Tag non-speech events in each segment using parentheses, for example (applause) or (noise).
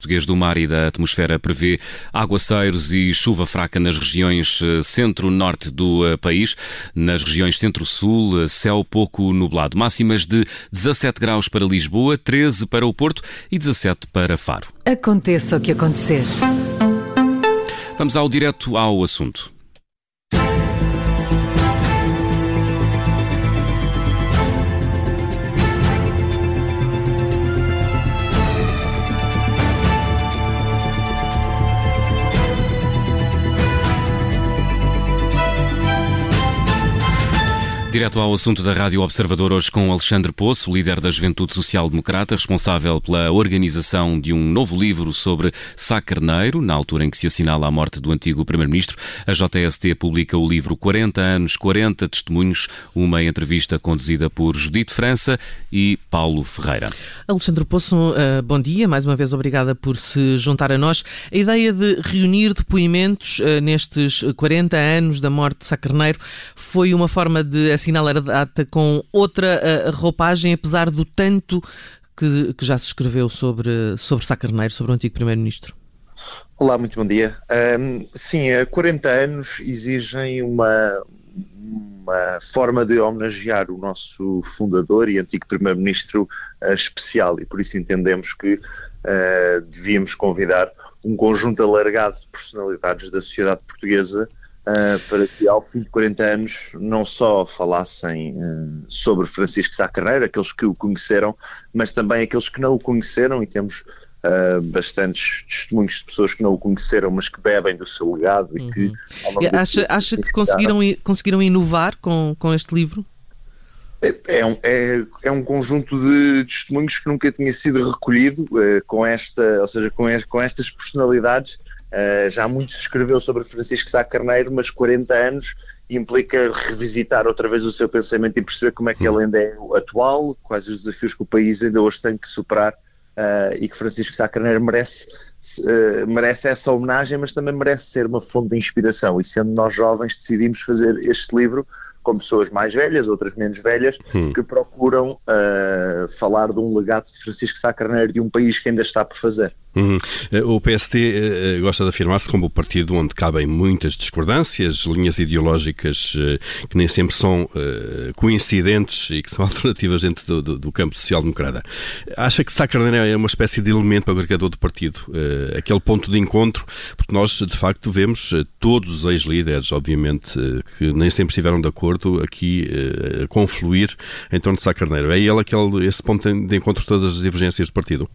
Português do Mar e da Atmosfera prevê aguaceiros e chuva fraca nas regiões eh, centro-norte do eh, país. Nas regiões centro-sul, eh, céu pouco nublado. Máximas de 17 graus para Lisboa, 13 para o Porto e 17 para Faro. Aconteça o que acontecer. Vamos ao direto ao assunto. Direto ao assunto da Rádio Observador, hoje com Alexandre Poço, líder da Juventude Social Democrata, responsável pela organização de um novo livro sobre Sá Carneiro, na altura em que se assinala a morte do antigo Primeiro-Ministro. A JST publica o livro 40 anos, 40 testemunhos, uma entrevista conduzida por Judite França e Paulo Ferreira. Alexandre Poço, eh, bom dia, mais uma vez obrigada por se juntar a nós. A ideia de reunir depoimentos eh, nestes 40 anos da morte de Sá Carneiro foi uma forma de assinalar a data com outra uh, roupagem, apesar do tanto que, que, já se escreveu sobre, sobre Sá Carneiro, sobre o antigo Primeiro-Ministro? Olá, muito bom dia. Um, sim, 40 anos exigem uma, uma forma de homenagear o nosso fundador e antigo Primeiro-Ministro uh, especial e por isso entendemos que uh, devíamos convidar um conjunto alargado de personalidades da sociedade portuguesa uh, para que ao fim de 40 anos não só falassem uh, sobre Francisco Sá Carneiro, aqueles que o conheceram, mas também aqueles que não o conheceram e temos Uh, bastantes testemunhos de pessoas que não o conheceram, mas que bebem do seu legado e que. Uhum. Acha, acha que conseguiram, conseguiram inovar com, com este livro? É, é, um, é, é um conjunto de testemunhos que nunca tinha sido recolhido uh, com esta, ou seja, com, com estas personalidades Uh, já muito se escreveu sobre Francisco Sá Carneiro, mas 40 anos implica revisitar outra vez o seu pensamento e perceber como é que ele ainda é atual, quais os desafios que o país ainda hoje tem que superar uh, e que Francisco Sá Carneiro merece, uh, merece essa homenagem, mas também merece ser uma fonte de inspiração. E sendo nós jovens, decidimos fazer este livro com pessoas mais velhas, outras menos velhas, hum. que procuram falar de um legado de Francisco Sá Carneiro de um país que ainda está por fazer. Uhum. Eh, o PST uh, gosta de afirmar-se como o partido onde cabem muitas discordâncias, linhas ideológicas que nem sempre são coincidentes e que são (laughs) alternativas dentro do, do, do campo social-democrata. Acha que Sá Carneiro é uma espécie de elemento agregador do partido, aquele ponto de encontro, porque nós de facto vemos todos os ex-líderes, obviamente, que nem sempre estiveram de acordo aqui a confluir em torno de Sá Carneiro. É ele aquele, esse ponto de encontro de todas as divergências do partido?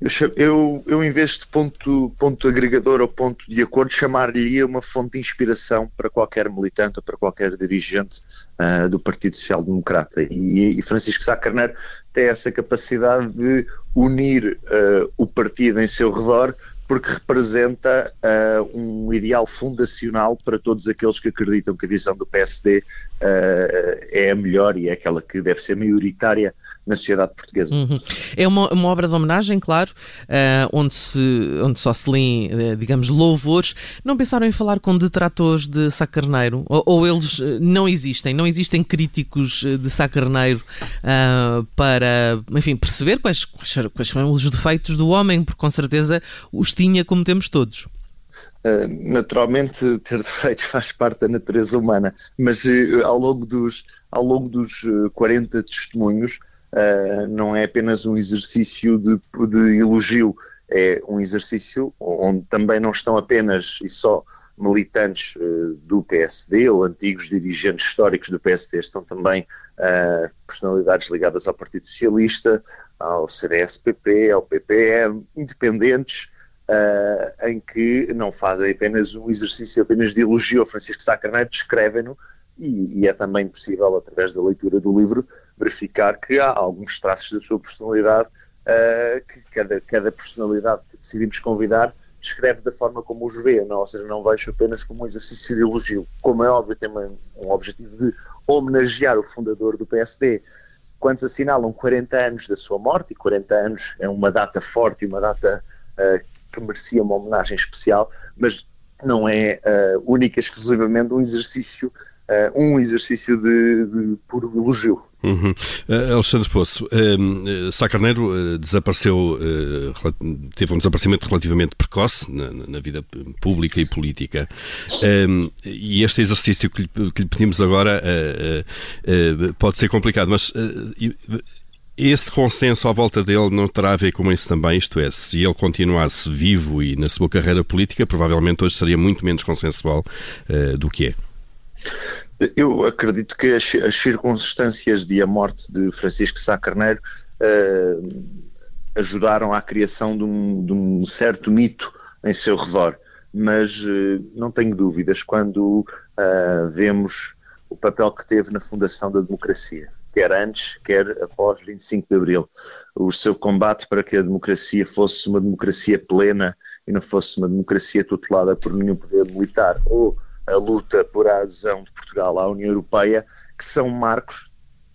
Eu, eu, eu, em vez de ponto, ponto agregador ou ponto de acordo, chamaria uma fonte de inspiração para qualquer militante ou para qualquer dirigente uh, do Partido Social Democrata. E, e, Francisco Sá Carneiro tem essa capacidade de unir uh, o partido em seu redor porque representa uh, um ideal fundacional para todos aqueles que acreditam que a visão do PSD uh, é a melhor e é aquela que deve ser maioritária na sociedade portuguesa. Uhum. É uma, uma, obra de homenagem, claro, uh, onde, se, onde só se lêem, digamos, louvores. Não pensaram em falar com detratores de Sá Carneiro? Ou, ou eles não existem? Não existem críticos de Sá Carneiro para, enfim, perceber quais, quais, quais são os defeitos do homem? Porque com certeza os tinha como temos todos. Uh, naturalmente ter (laughs) defeitos faz parte da natureza humana, mas uh, ao longo dos, ao longo dos uh, eh, 40 testemunhos não é apenas um exercício de, de, elogio, é um exercício onde também não estão apenas e só militantes do PSD ou antigos dirigentes históricos do PSD, estão também personalidades ligadas ao Partido Socialista, ao CDS-PP, ao PPM, independentes, uh, em que não fazem apenas um exercício apenas de elogio. Ao Francisco Sá Carneiro, descrevem-no e, e, é também possível, através da leitura do livro, verificar que há alguns traços da sua personalidade uh, que cada, cada personalidade que decidimos convidar descreve da forma como os vê, não? ou seja, não vejo apenas como um exercício de elogio. Como é óbvio, tem um objetivo de homenagear o fundador do PSD. Quando assinalam 40 anos da sua morte, e 40 anos é uma data forte uma data uh, que merecia uma homenagem especial, mas não é uh, única exclusivamente um exercício, uh, um exerccio de, de puro elogio. Uhum. Uh, Alexandre Poço, uh, uh, Sá Carneiro uh, desapareceu, teve um desaparecimento relativamente precoce na, vida pública e política. Um, e este exercício que lhe, pedimos agora pode ser complicado, mas esse consenso à volta dele não terá a ver com isso também, isto é, se ele continuasse vivo e na sua carreira política, provavelmente hoje seria muito menos consensual do que é. Eu acredito que as, as, circunstâncias de a morte de Francisco Sá Carneiro uh, ajudaram à criação de um, de um, certo mito em seu redor, mas uh, não tenho dúvidas quando uh, vemos o papel que teve na fundação da democracia, quer antes, quer após 25 de Abril. O seu combate para que a democracia fosse uma democracia plena e não fosse uma democracia tutelada por nenhum poder militar, ou a luta por a adesão de Portugal à União Europeia, que são marcos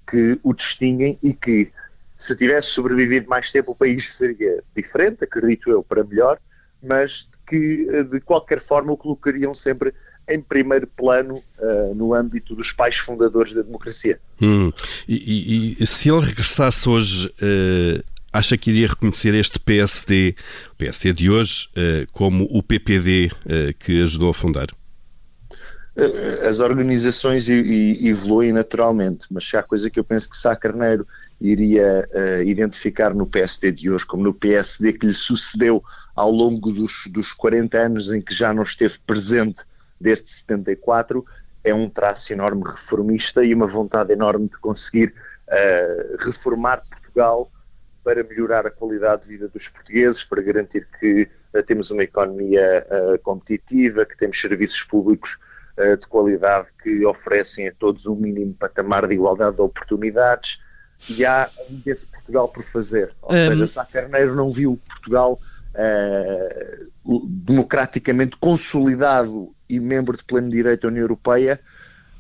que o distinguem e que, se tivesse sobrevivido mais tempo, o país seria diferente, acredito eu, para melhor, mas que de qualquer forma o colocariam sempre em primeiro plano uh, no âmbito dos pais fundadores da democracia. Hum. E, e, e, se ele regressasse hoje, uh, acha que iria reconhecer este PSD, o PSD de hoje, uh, como o PPD que ajudou a fundar? Eh, as organizações evoluem naturalmente, mas se há coisa que eu penso que Sá Carneiro iria uh, identificar no PSD de hoje, como no PSD que lhe sucedeu ao longo dos, dos 40 anos em que já não esteve presente desde 74, é um traço enorme reformista e uma vontade enorme de conseguir uh, reformar Portugal para melhorar a qualidade de vida dos portugueses, para garantir que uh, temos uma economia competitiva, que temos serviços públicos eh, de qualidade que oferecem a todos um mínimo patamar de igualdade de oportunidades e há um desse Portugal por fazer. Ou um... seja, Sá Carneiro não viu Portugal uh, democraticamente consolidado e membro de pleno direito da União Europeia,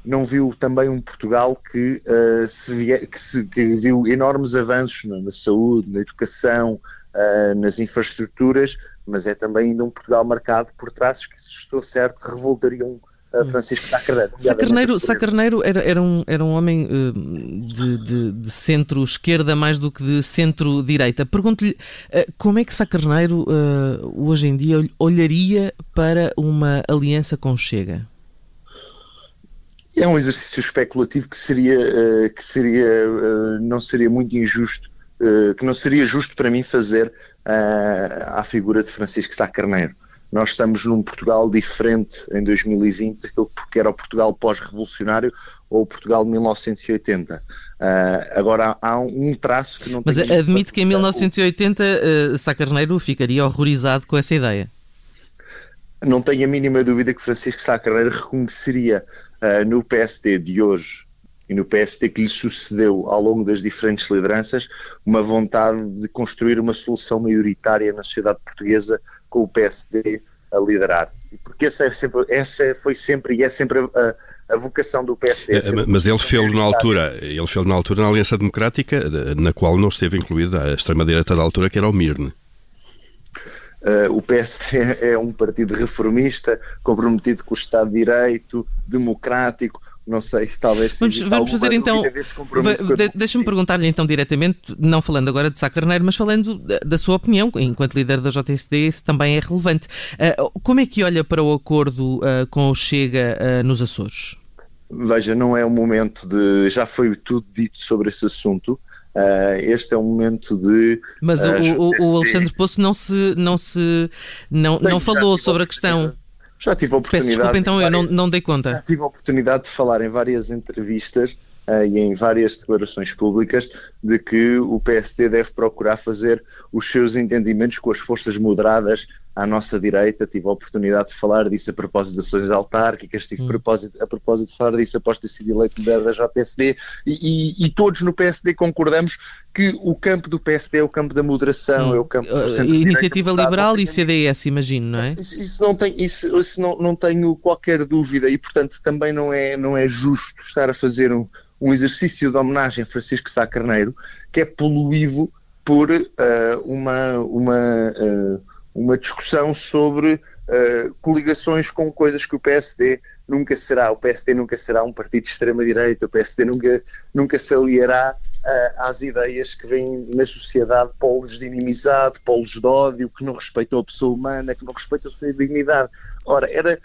não viu também um Portugal que, uh, se, que, se, que, viu enormes avanços na, na saúde, na educação, uh, nas infraestruturas, mas é também ainda um Portugal marcado por traços que, estou certo, revoltariam Francisco Sacarneiro. Sacarneiro, Sacarneiro era, era, um, era um homem uh, de, de, de centro-esquerda mais do que de centro-direita. Pergunto-lhe uh, como é que Sacarneiro uh, hoje em dia olharia para uma aliança com Chega? É um exercício especulativo que seria, que seria não seria muito injusto, que não seria justo para mim fazer à figura de Francisco Sá Carneiro nós estamos num Portugal diferente em 2020 daquilo que era o Portugal pós-revolucionário ou o Portugal de 1980. Uh, ah, agora há um traço que não Mas admite que em 1980 uh, Sá Carneiro ficaria horrorizado com essa ideia. Não tenho a mínima dúvida que Francisco Sá Carneiro reconheceria uh, no PSD de hoje e no PSD que lhe sucedeu ao longo das diferentes lideranças uma vontade de construir uma solução maioritária na sociedade portuguesa com o PSD a liderar. Porque essa, é sempre, essa foi sempre e é sempre a, a vocação do PSD. É, mas ele fez na altura, ele fez na altura na Aliança Democrática, na qual não esteve incluída a extrema-direita da altura, que era o Mirne. Uh, o PSD (laughs) é um partido reformista, comprometido com o Estado de Direito, democrático, não sei se talvez vamos, vamos fazer então deixa-me perguntar-lhe então diretamente não falando agora de Sá Carneiro mas falando da, da, sua opinião enquanto líder da JSD isso também é relevante uh, como é que olha para o acordo uh, com o Chega uh, nos Açores? Veja, não é o momento de já foi tudo dito sobre esse assunto este é um momento de. Mas o, o, o, Alexandre Poço não se não se não, não falou sobre a questão. Já tive a oportunidade. Peço desculpa, então, várias, eu não, não dei conta. Já tive a oportunidade de falar em várias entrevistas uh, e em várias declarações públicas de que o PSD deve procurar fazer os seus entendimentos com as forças moderadas à nossa direita. Tive a oportunidade de falar disso a propósito das ações autárquicas, tive hum. a, propósito, a propósito de falar disso após ter sido eleito líder da JSD e, e, e, todos no PSD concordamos que o campo do PSD é o campo da moderação, hum. é o campo uh, Iniciativa Liberal e CDS, imagino, não é? Isso, isso não, tem, isso, isso não, não tenho qualquer dúvida e, portanto, também não é, não é justo estar a fazer um, um exercício de homenagem a Francisco Sá Carneiro que é poluído por uh, uma, uma uh, uma discussão sobre uh, coligações com coisas que o PSD nunca será. O PSD nunca será um partido de extrema-direita, o PSD nunca, nunca se aliará uh, às ideias que vêm na sociedade, polos de inimizade, polos de ódio, que não respeitam a pessoa humana, que não respeitam a sua dignidade. Ora, era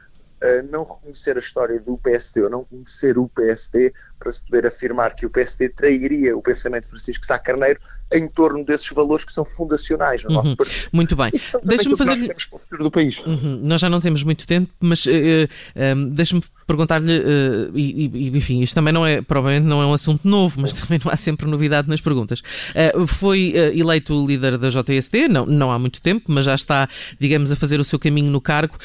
não reconhecer a história do PSD ou não conhecer o PSD para se poder afirmar que o PSD trairia o pensamento de Francisco Sá Carneiro em torno desses valores que são fundacionais no uhum. nosso partido. Muito bem. Deixa-me fazer. Nós para o futuro do país. Uhum. Nós já não temos muito tempo, mas uh, uh, deixa-me perguntar-lhe, uh, e, e, enfim, isto também não é, provavelmente não é um assunto novo, mas também não há sempre novidade nas perguntas. foi eleito líder da JSD, não, não há muito tempo, mas já está, digamos, a fazer o seu caminho no cargo.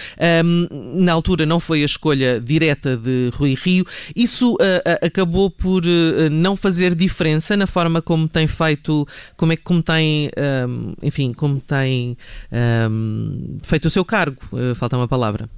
Um, na altura não foi a escolha direta de Rui Rio. Isso acabou por não fazer diferença na forma como tem feito como é que como tem, um, enfim, como tem um, feito o seu cargo, uh, falta uma palavra.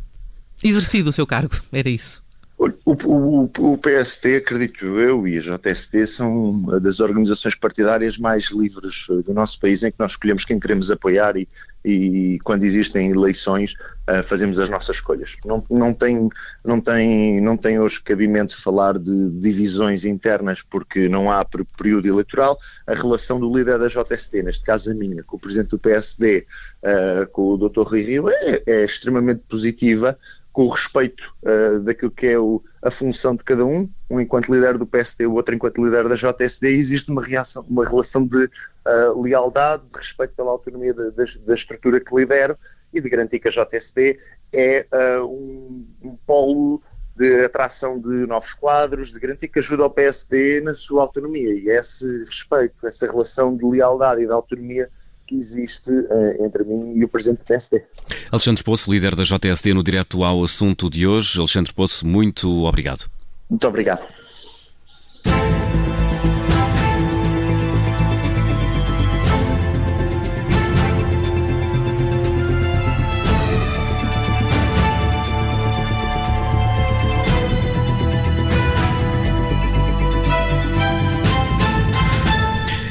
Exercido o seu cargo, era isso. O, o, o, PSD, acredito eu, e a JST são das organizações partidárias mais livres do nosso país, em que nós escolhemos quem queremos apoiar e, e quando existem eleições uh, fazemos as nossas escolhas. Não, não, tem, não, tem, não tem hoje cabimento falar de divisões internas porque não há período eleitoral. A relação do líder da JST, neste caso a minha, com o presidente do PSD, ah, com o Dr. Rui Rio, é, é extremamente positiva com o respeito uh, daquilo que é o, a função de cada um, um enquanto líder do PSD, o outro enquanto líder da JSD, existe uma, reação, uma relação de uh, lealdade, de respeito pela autonomia de, de, da estrutura que lidero e de garantir que a JSD é uh, um, um polo de atração de novos quadros, de garantir que ajuda ao PSD na sua autonomia. E esse respeito, essa relação de lealdade e de autonomia que existe uh, entre mim e o Presidente do PSD. Alexandre Poço, líder da JSD, no direto ao assunto de hoje. Alexandre Poço, muito obrigado. Muito obrigado.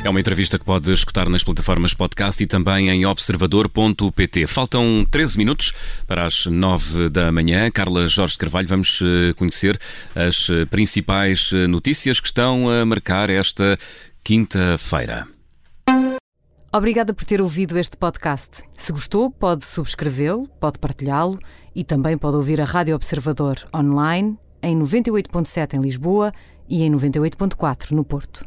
É uma entrevista que pode escutar nas plataformas podcast e também em observador.pt. Faltam 13 minutos para as 9 da manhã. Carla Jorge Carvalho, vamos eh, conhecer as eh, principais eh, notícias que estão a marcar esta quinta-feira. Obrigada por ter ouvido este podcast. Se gostou, pode subscrevê-lo, pode partilhá-lo e também pode ouvir a Rádio Observador online em 98.7 em Lisboa e em 98.4 no Porto.